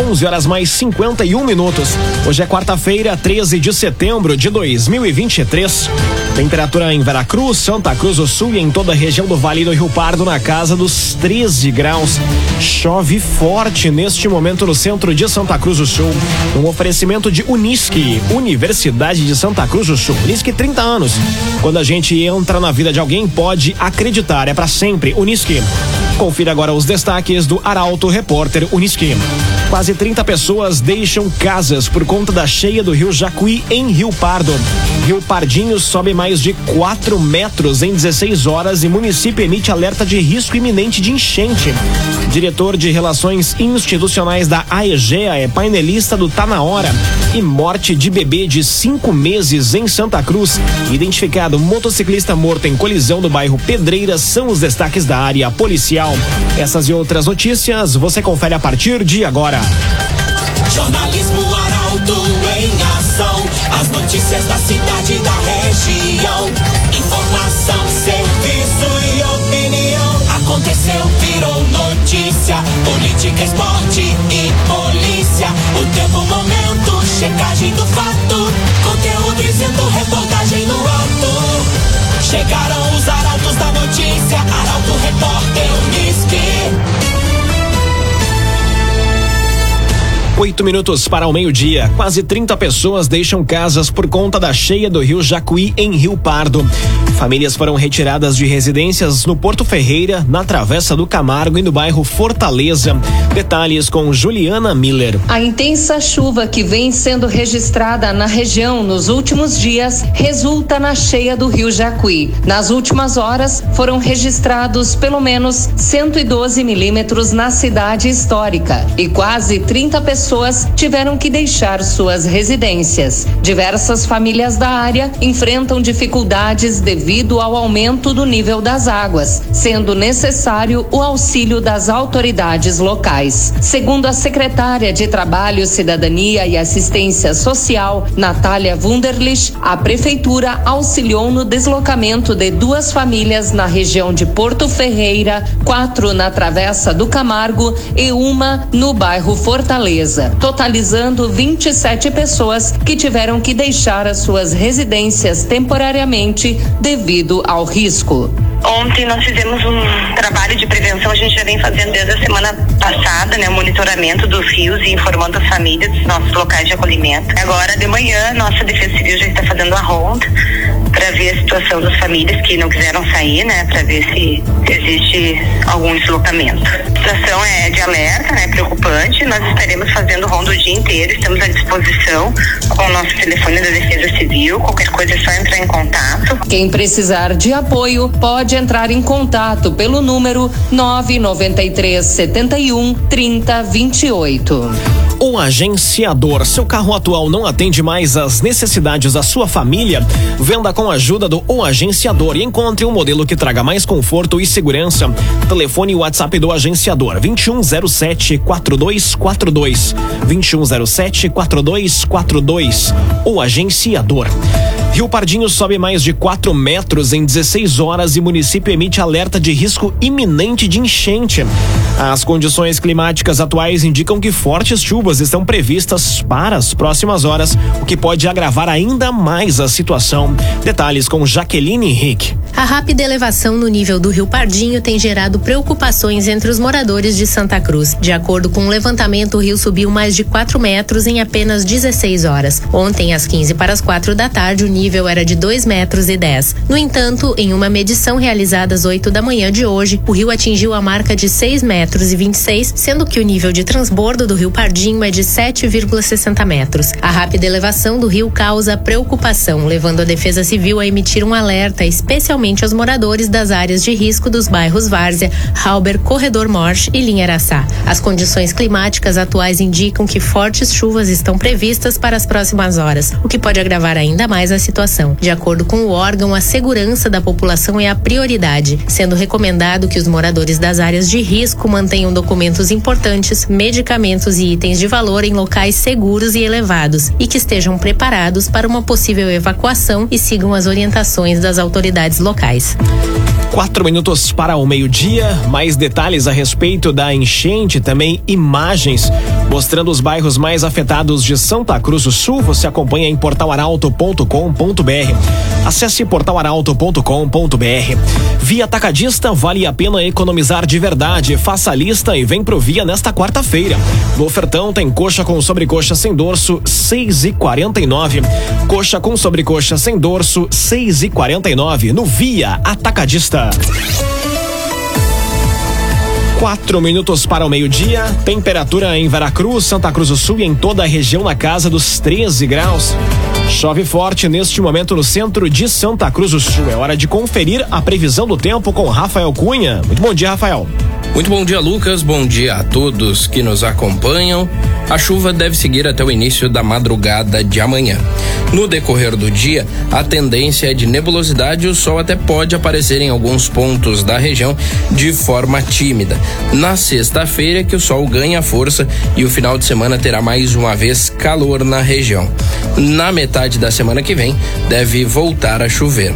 11 horas mais 51 minutos. Hoje é quarta-feira, 13 de setembro de 2023. Temperatura em Veracruz, Santa Cruz do Sul e em toda a região do Vale do Rio Pardo na casa dos 13 graus. Chove forte neste momento no centro de Santa Cruz do Sul. Um oferecimento de Unisque, Universidade de Santa Cruz do Sul. Unisque 30 anos. Quando a gente entra na vida de alguém, pode acreditar, é para sempre. Unisque. Confira agora os destaques do Arauto Repórter Uniski. Quase 30 pessoas deixam casas por conta da cheia do rio Jacuí em Rio Pardo. Rio Pardinho sobe mais de 4 metros em 16 horas e município emite alerta de risco iminente de enchente. Diretor de Relações Institucionais da AEGEA é painelista do Tá Na Hora. E morte de bebê de cinco meses em Santa Cruz. Identificado motociclista morto em colisão no bairro Pedreiras são os destaques da área policial. Essas e outras notícias você confere a partir de agora. Jornalismo Arauto em ação. As notícias da cidade e da região. Informação, serviço e opinião. Aconteceu, virou notícia. Política, esporte e polícia. O tempo, momento, checagem do fato. Oito minutos para o meio-dia. Quase 30 pessoas deixam casas por conta da cheia do rio Jacuí em Rio Pardo. Famílias foram retiradas de residências no Porto Ferreira, na Travessa do Camargo e no bairro Fortaleza. Detalhes com Juliana Miller. A intensa chuva que vem sendo registrada na região nos últimos dias resulta na cheia do rio Jacuí. Nas últimas horas foram registrados pelo menos 112 milímetros na cidade histórica e quase 30 pessoas pessoas tiveram que deixar suas residências. Diversas famílias da área enfrentam dificuldades devido ao aumento do nível das águas, sendo necessário o auxílio das autoridades locais. Segundo a secretária de Trabalho, Cidadania e Assistência Social, Natália Wunderlich, a prefeitura auxiliou no deslocamento de duas famílias na região de Porto Ferreira, quatro na Travessa do Camargo e uma no bairro Fortaleza totalizando 27 pessoas que tiveram que deixar as suas residências temporariamente devido ao risco. Ontem nós fizemos um trabalho de prevenção, a gente já vem fazendo desde a semana passada, né, o monitoramento dos rios e informando as famílias dos nossos locais de acolhimento. Agora de manhã, nossa Defesa Civil já está fazendo a ronda para ver a situação das famílias que não quiseram sair, né, para ver se existe algum deslocamento. A situação é de alerta, né, preocupante. Nós estaremos fazendo ronda o dia inteiro, estamos à disposição com o nosso telefone da Defesa Civil. Qualquer coisa é só entrar em contato. Quem precisar de apoio pode entrar em contato pelo número 993 71 30 28. O agenciador. Seu carro atual não atende mais às necessidades da sua família? Venda com a ajuda do O Agenciador e encontre um modelo que traga mais conforto e segurança. Telefone e WhatsApp do agenciador 2107 4242. 2107 4242. O Agenciador. Rio Pardinho sobe mais de 4 metros em 16 horas e município emite alerta de risco iminente de enchente. As condições climáticas atuais indicam que fortes chuvas estão previstas para as próximas horas, o que pode agravar ainda mais a situação. Detalhes com Jaqueline Henrique. A rápida elevação no nível do Rio Pardinho tem gerado preocupações entre os moradores de Santa Cruz. De acordo com o um levantamento, o rio subiu mais de 4 metros em apenas 16 horas. Ontem, às 15 para as 4 da tarde, o nível era de 2 metros e 10. No entanto, em uma medição realizada às 8 da manhã de hoje, o rio atingiu a marca de 6 metros e 26, sendo que o nível de transbordo do Rio Pardinho é de 7,60 metros. A rápida elevação do rio causa preocupação, levando a Defesa Civil a emitir um alerta especialmente aos moradores das áreas de risco dos bairros Várzea, Halber, Corredor Morte e Linha Araçá. As condições climáticas atuais indicam que fortes chuvas estão previstas para as próximas horas, o que pode agravar ainda mais a situação. De acordo com o órgão, a segurança da população é a prioridade, sendo recomendado que os moradores das áreas de risco mantenham documentos importantes, medicamentos e itens de valor em locais seguros e elevados e que estejam preparados para uma possível evacuação e sigam as orientações das autoridades locais. Quatro minutos para o meio-dia. Mais detalhes a respeito da enchente, também imagens mostrando os bairros mais afetados de Santa Cruz do Sul. Você acompanha em portalaralto.com.br. Acesse portalaralto.com.br. Via Atacadista vale a pena economizar de verdade. Faça a lista e vem pro Via nesta quarta-feira. No ofertão tem coxa com sobrecoxa sem dorso, seis e quarenta e nove. Coxa com sobrecoxa sem dorso, seis e quarenta e nove. No Via Atacadista. Quatro minutos para o meio-dia. Temperatura em Veracruz, Santa Cruz do Sul e em toda a região na casa dos 13 graus. Chove forte neste momento no centro de Santa Cruz do Sul. É hora de conferir a previsão do tempo com Rafael Cunha. Muito bom dia, Rafael. Muito bom dia, Lucas. Bom dia a todos que nos acompanham. A chuva deve seguir até o início da madrugada de amanhã. No decorrer do dia, a tendência é de nebulosidade e o sol até pode aparecer em alguns pontos da região de forma tímida. Na sexta-feira, que o sol ganha força e o final de semana terá mais uma vez calor na região. Na metade da semana que vem, deve voltar a chover.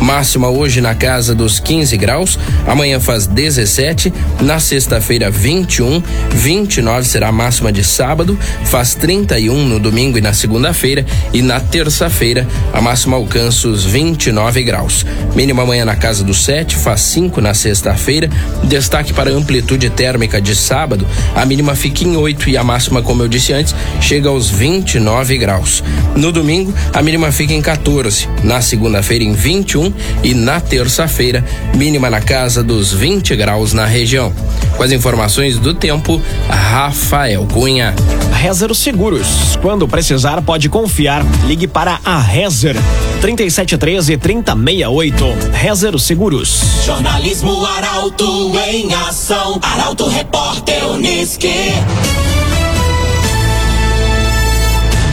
Máxima hoje na casa dos 15 graus, amanhã faz 17, na sexta-feira 21, 29 será a máxima de sábado, faz 31 no domingo e na segunda-feira e na terça-feira a máxima alcança os 29 graus. Mínima amanhã na casa dos 7, faz 5 na sexta-feira. Destaque para a amplitude térmica de sábado, a mínima fica em 8 e a máxima, como eu disse antes, chega aos 29 graus. No domingo, a mínima fica em 14, na segunda-feira em 21 e na terça-feira, mínima na casa dos 20 graus na região. Com as informações do tempo, Rafael Cunha. Rezer Seguros. Quando precisar, pode confiar. Ligue para a Rezer. 3713 3068. Rezer Seguros. Jornalismo Arauto em ação. Arauto Repórter Uniski.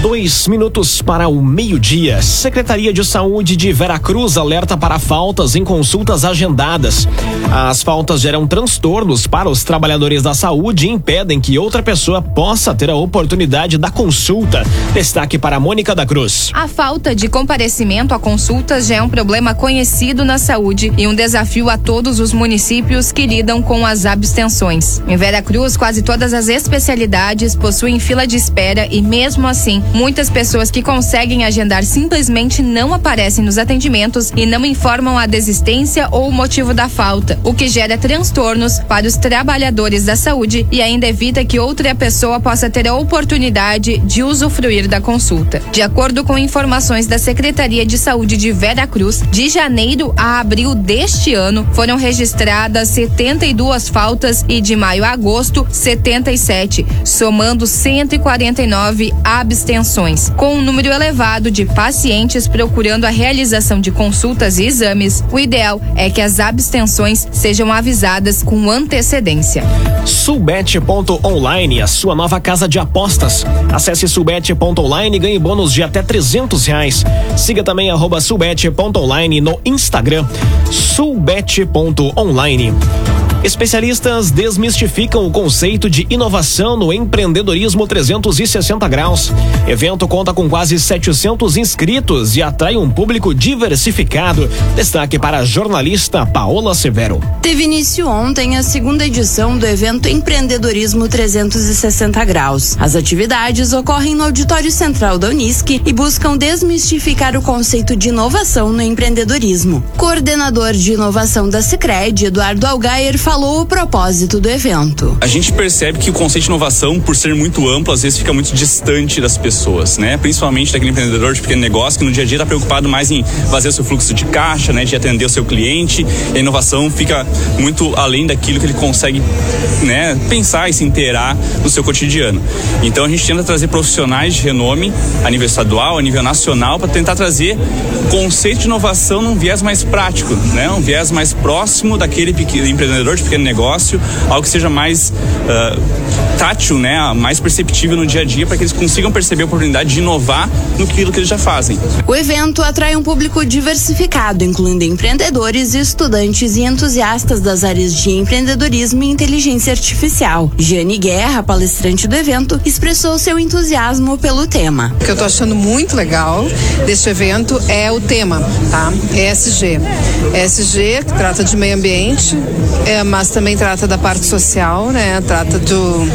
Dois minutos para o meio-dia. Secretaria de Saúde de Veracruz alerta para faltas em consultas agendadas. As faltas geram transtornos para os trabalhadores da saúde e impedem que outra pessoa possa ter a oportunidade da consulta. Destaque para Mônica da Cruz. A falta de comparecimento a consultas já é um problema conhecido na saúde e um desafio a todos os municípios que lidam com as abstenções. Em Veracruz, quase todas as especialidades possuem fila de espera e, mesmo assim, Muitas pessoas que conseguem agendar simplesmente não aparecem nos atendimentos e não informam a desistência ou o motivo da falta, o que gera transtornos para os trabalhadores da saúde e ainda evita que outra pessoa possa ter a oportunidade de usufruir da consulta. De acordo com informações da Secretaria de Saúde de Vera Cruz, de janeiro a abril deste ano foram registradas 72 faltas e de maio a agosto 77, somando 149 abstenções com um número elevado de pacientes procurando a realização de consultas e exames, o ideal é que as abstenções sejam avisadas com antecedência. Subete.online, a sua nova casa de apostas. Acesse subete.online e ganhe bônus de até trezentos reais. Siga também arroba no Instagram. Subete.online. Especialistas desmistificam o conceito de inovação no empreendedorismo 360 graus. Evento conta com quase 700 inscritos e atrai um público diversificado. Destaque para a jornalista Paola Severo. Teve início ontem a segunda edição do evento Empreendedorismo 360 graus. As atividades ocorrem no auditório central da Unisc e buscam desmistificar o conceito de inovação no empreendedorismo. Coordenador de inovação da Sicredi, Eduardo Algaier, falou falou o propósito do evento. A gente percebe que o conceito de inovação, por ser muito amplo, às vezes fica muito distante das pessoas, né? Principalmente daquele empreendedor de pequeno negócio que no dia a dia está preocupado mais em fazer o seu fluxo de caixa, né? De atender o seu cliente. E a inovação fica muito além daquilo que ele consegue, né? Pensar e se inteirar no seu cotidiano. Então a gente tenta trazer profissionais de renome a nível estadual, a nível nacional, para tentar trazer conceito de inovação num viés mais prático, né? Um viés mais próximo daquele empreendedor de de pequeno negócio, algo que seja mais uh, tátil, né, mais perceptível no dia a dia, para que eles consigam perceber a oportunidade de inovar no que eles já fazem. O evento atrai um público diversificado, incluindo empreendedores, estudantes e entusiastas das áreas de empreendedorismo e inteligência artificial. Jane Guerra, palestrante do evento, expressou seu entusiasmo pelo tema. O que eu estou achando muito legal deste evento é o tema, tá? ESG. ESG, que trata de meio ambiente, é, mas também trata da parte social, né? Trata do,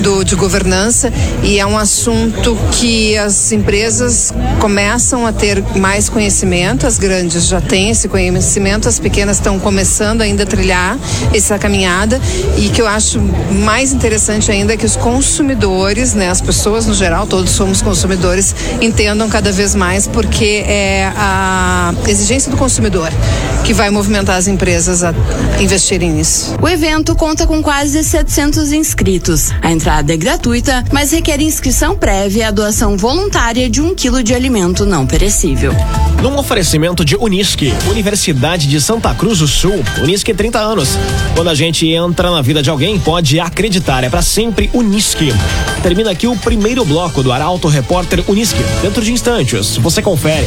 do, de governança. E é um assunto que as empresas começam a ter mais conhecimento, as grandes já têm esse conhecimento, as pequenas estão começando ainda a trilhar essa caminhada. E que eu acho mais interessante ainda é que os consumidores, né, as pessoas no geral, todos somos consumidores, entendam cada vez mais porque é a exigência do consumidor que vai movimentar as empresas a investirem O evento conta com quase 700 inscritos. A entrada é gratuita, mas requer inscrição prévia e a doação voluntária de um quilo de alimento não perecível. Num oferecimento de Unisque, Universidade de Santa Cruz do Sul, Unisque 30 anos. Quando a gente entra na vida de alguém, pode acreditar, é para sempre Unisque. Termina aqui o primeiro bloco do Arauto Repórter Unisque. Dentro de instantes, você confere.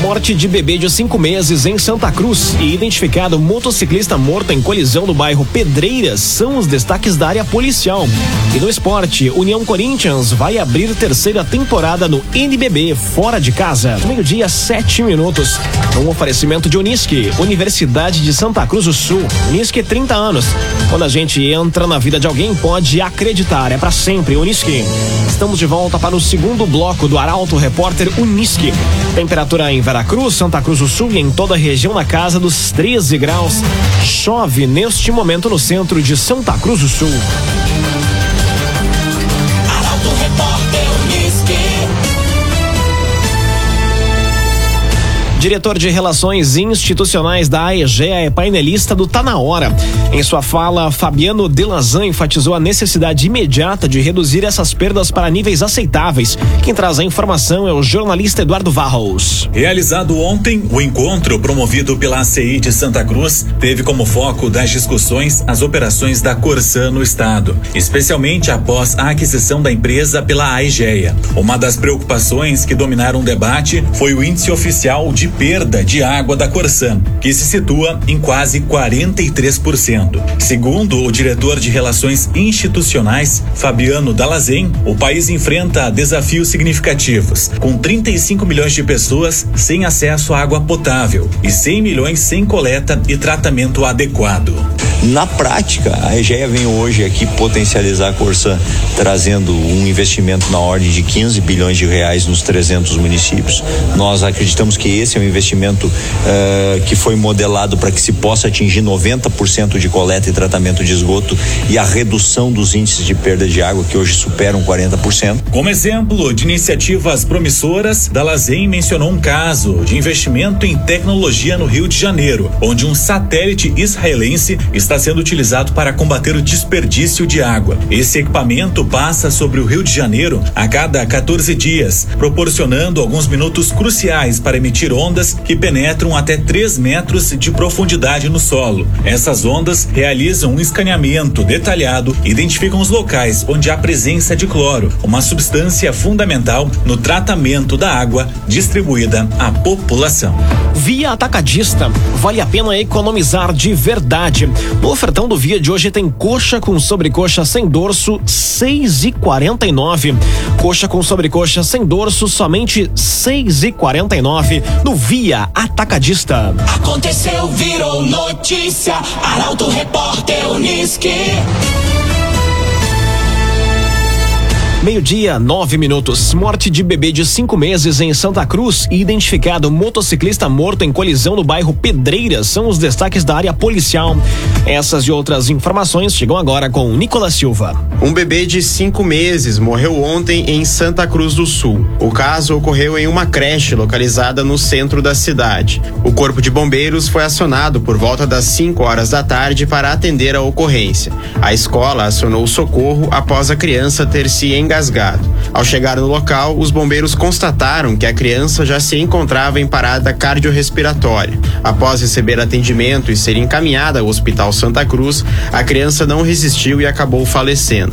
Morte de bebê de cinco meses em Santa Cruz e identificado motociclista morto em colisão no bairro Pedreiras são os destaques da área policial. E no esporte, União Corinthians vai abrir terceira temporada no NBB fora de casa. Meio-dia, sete minutos. Um oferecimento de Unisque, Universidade de Santa Cruz do Sul. Unisque 30 anos. Quando a gente entra na vida de alguém, pode acreditar, é para sempre Unisque. Estamos de volta para o segundo bloco do Arauto Repórter Unisque. Temperatura em Veracruz, Santa Cruz do Sul e em toda a região na casa dos 13 graus. Chove neste momento no centro de Santa Cruz do Sul. Diretor de Relações Institucionais da AEGEA é painelista do Tá Na Hora. Em sua fala, Fabiano Delazan enfatizou a necessidade imediata de reduzir essas perdas para níveis aceitáveis. Quem traz a informação é o jornalista Eduardo Varros. Realizado ontem, o encontro promovido pela ACI de Santa Cruz teve como foco das discussões as operações da Corsã no estado, especialmente após a aquisição da empresa pela AEGEA. Uma das preocupações que dominaram o debate foi o índice oficial de perda de água da Corsan, que se situa em quase 43%. Segundo o diretor de Relações Institucionais, Fabiano Dalazen, o país enfrenta desafios significativos, com 35 milhões de pessoas sem acesso à água potável e 100 milhões sem coleta e tratamento adequado. Na prática, a EGEA vem hoje aqui potencializar a Corsan, trazendo um investimento na ordem de 15 bilhões de reais nos 300 municípios. Nós acreditamos que esse é um investimento uh, que foi modelado para que se possa atingir 90% de coleta e tratamento de esgoto e a redução dos índices de perda de água que hoje superam 40%. Como exemplo de iniciativas promissoras, Dalazen mencionou um caso de investimento em tecnologia no Rio de Janeiro, onde um satélite israelense está sendo utilizado para combater o desperdício de água. Esse equipamento passa sobre o Rio de Janeiro a cada 14 dias, proporcionando alguns minutos cruciais para emitir ondas que penetram até 3 metros de profundidade no solo. Essas ondas realizam um escaneamento detalhado e identificam os locais onde há presença de cloro, uma substância fundamental no tratamento da água distribuída à população. Via Atacadista, vale a pena economizar de verdade. No ofertão do Via de hoje tem coxa com sobrecoxa sem dorso, seis e quarenta e nove. Coxa com sobrecoxa sem dorso, somente seis e quarenta e nove. No Via Atacadista. Aconteceu, virou notícia. Arauto Repórter Uniski. Meio-dia, nove minutos. Morte de bebê de cinco meses em Santa Cruz e identificado motociclista morto em colisão no bairro Pedreiras são os destaques da área policial. Essas e outras informações chegam agora com Nicolas Silva. Um bebê de cinco meses morreu ontem em Santa Cruz do Sul. O caso ocorreu em uma creche localizada no centro da cidade. O corpo de bombeiros foi acionado por volta das 5 horas da tarde para atender a ocorrência. A escola acionou socorro após a criança ter se engasgado engasgado. Ao chegar no local, os bombeiros constataram que a criança já se encontrava em parada cardiorrespiratória. Após receber atendimento e ser encaminhada ao Hospital Santa Cruz, a criança não resistiu e acabou falecendo.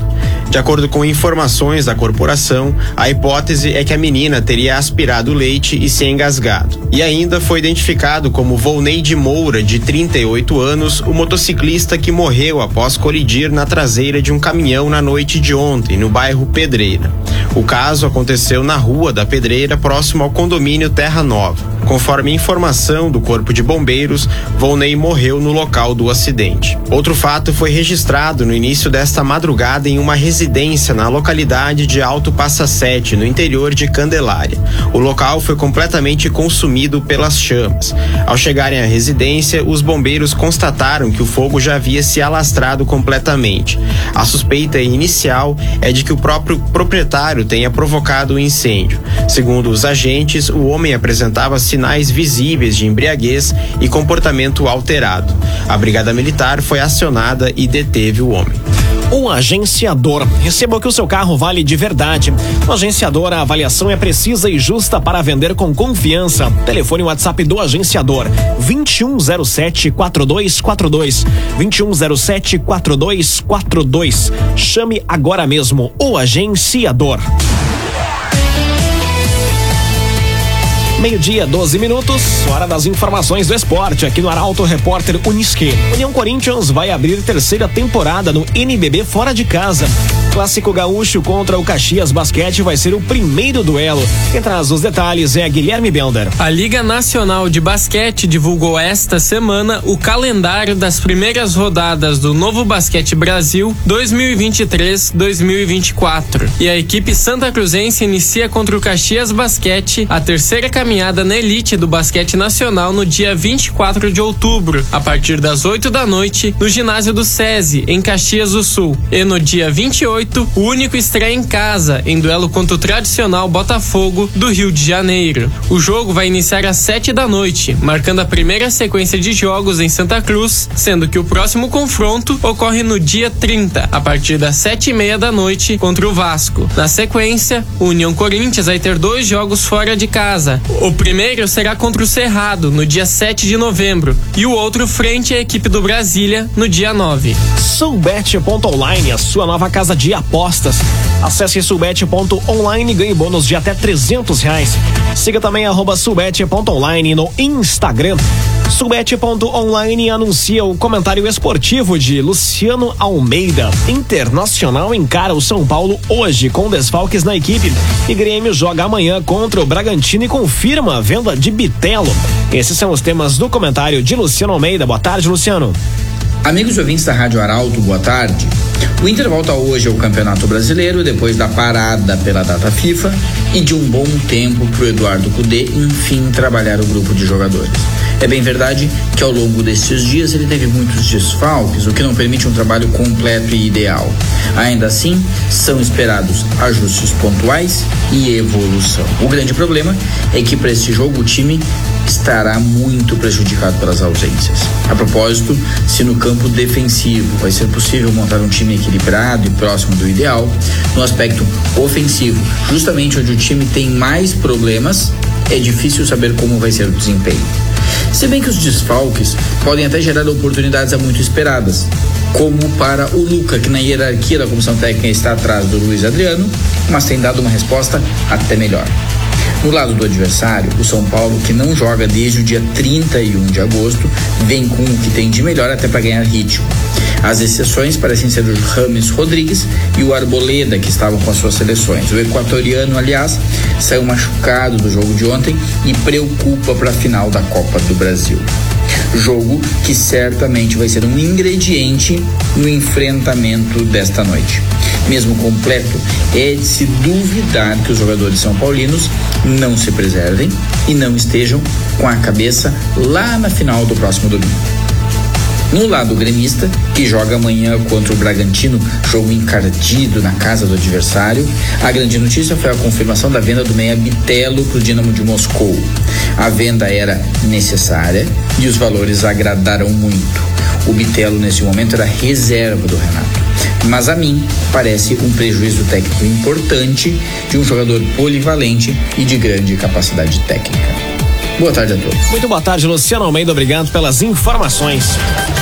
De acordo com informações da corporação, a hipótese é que a menina teria aspirado leite e se engasgado. E ainda foi identificado como Volneide Moura, de 38 anos, o motociclista que morreu após colidir na traseira de um caminhão na noite de ontem, no bairro Pedreira. O caso aconteceu na Rua da Pedreira, próximo ao condomínio Terra Nova. Conforme informação do Corpo de Bombeiros, Volney morreu no local do acidente. Outro fato foi registrado no início desta madrugada em uma residência na localidade de Alto Passa Sete, no interior de Candelária. O local foi completamente consumido pelas chamas. Ao chegarem à residência, os bombeiros constataram que o fogo já havia se alastrado completamente. A suspeita inicial é de que o próprio proprietário tenha provocado o incêndio. Segundo os agentes, o homem apresentava sinais visíveis de embriaguez e comportamento alterado. A Brigada Militar foi acionada e deteve o homem. O agenciador. Receba o que o seu carro vale de verdade. No agenciador, a avaliação é precisa e justa para vender com confiança. Telefone WhatsApp do agenciador: 2107 4242. 2107 4242. Chame agora mesmo o agenciador. Meio-dia, 12 minutos, hora das informações do esporte aqui no Arauto Repórter Unisque. União Corinthians vai abrir terceira temporada no NBB fora de casa. Clássico Gaúcho contra o Caxias Basquete vai ser o primeiro duelo. Quem traz os detalhes é Guilherme Belder. A Liga Nacional de Basquete divulgou esta semana o calendário das primeiras rodadas do Novo Basquete Brasil 2023-2024. E a equipe Santa Cruzense inicia contra o Caxias Basquete a terceira caminhada na elite do basquete nacional no dia 24 de outubro, a partir das 8 da noite, no ginásio do SESI, em Caxias do Sul. E no dia 28, o único estreia em casa, em duelo contra o tradicional Botafogo do Rio de Janeiro. O jogo vai iniciar às 7 da noite, marcando a primeira sequência de jogos em Santa Cruz, sendo que o próximo confronto ocorre no dia 30, a partir das 7 e meia da noite, contra o Vasco. Na sequência, o União Corinthians vai ter dois jogos fora de casa, o primeiro será contra o Cerrado, no dia 7 de novembro, e o outro frente à equipe do Brasília, no dia 9. Sulbet.online, a sua nova casa de apostas. Acesse sulbet.online e ganhe bônus de até 300 reais. Siga também arroba sulbet.online no Instagram. Sulbet.online anuncia o comentário esportivo de Luciano Almeida. Internacional encara o São Paulo hoje com desfalques na equipe e Grêmio joga amanhã contra o Bragantino e confirma a venda de Bitelo. Esses são os temas do comentário de Luciano Almeida. Boa tarde, Luciano. Amigos ouvintes da Rádio Arauto, boa tarde. O Inter volta hoje ao Campeonato Brasileiro depois da parada pela data FIFA e de um bom tempo para o Eduardo Cudê enfim trabalhar o grupo de jogadores. É bem verdade que ao longo desses dias ele teve muitos desfalques, o que não permite um trabalho completo e ideal. Ainda assim, são esperados ajustes pontuais e evolução. O grande problema é que para esse jogo o time estará muito prejudicado pelas ausências. A propósito, se no campo defensivo vai ser possível montar um time equilibrado e próximo do ideal, no aspecto ofensivo, justamente onde o time tem mais problemas, é difícil saber como vai ser o desempenho. Se bem que os desfalques podem até gerar oportunidades muito esperadas, como para o Luca, que na hierarquia da comissão técnica está atrás do Luiz Adriano, mas tem dado uma resposta até melhor. No lado do adversário, o São Paulo, que não joga desde o dia 31 de agosto, vem com o que tem de melhor até para ganhar ritmo. As exceções parecem ser o Rames Rodrigues e o Arboleda, que estavam com as suas seleções. O equatoriano, aliás, saiu machucado do jogo de ontem e preocupa para a final da Copa do Brasil. Jogo que certamente vai ser um ingrediente no enfrentamento desta noite. Mesmo completo, é de se duvidar que os jogadores são paulinos não se preservem e não estejam com a cabeça lá na final do próximo domingo. No lado gremista, que joga amanhã contra o Bragantino, jogo encardido na casa do adversário, a grande notícia foi a confirmação da venda do meia Bitelo para o Dinamo de Moscou. A venda era necessária e os valores agradaram muito. O Bitelo, nesse momento, era reserva do Renato. Mas a mim parece um prejuízo técnico importante de um jogador polivalente e de grande capacidade técnica. Boa tarde a todos. Muito boa tarde, Luciano Almeida. Obrigado pelas informações.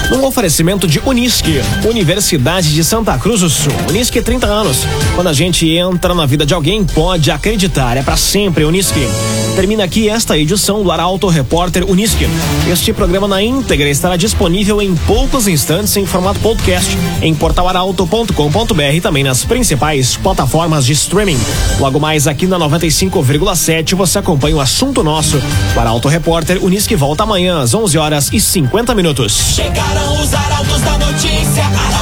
Num oferecimento de Unisque, Universidade de Santa Cruz do Sul. Unisque 30 anos. Quando a gente entra na vida de alguém, pode acreditar. É para sempre Unisque. Termina aqui esta edição do Arauto Repórter Unisque. Este programa na íntegra estará disponível em poucos instantes em formato podcast em portalaralto.com.br e também nas principais plataformas de streaming. Logo mais aqui na 95,7 você acompanha o assunto nosso. O Arauto Repórter Unisque volta amanhã às 11 horas e 50 minutos. Chegaram os arautos da notícia.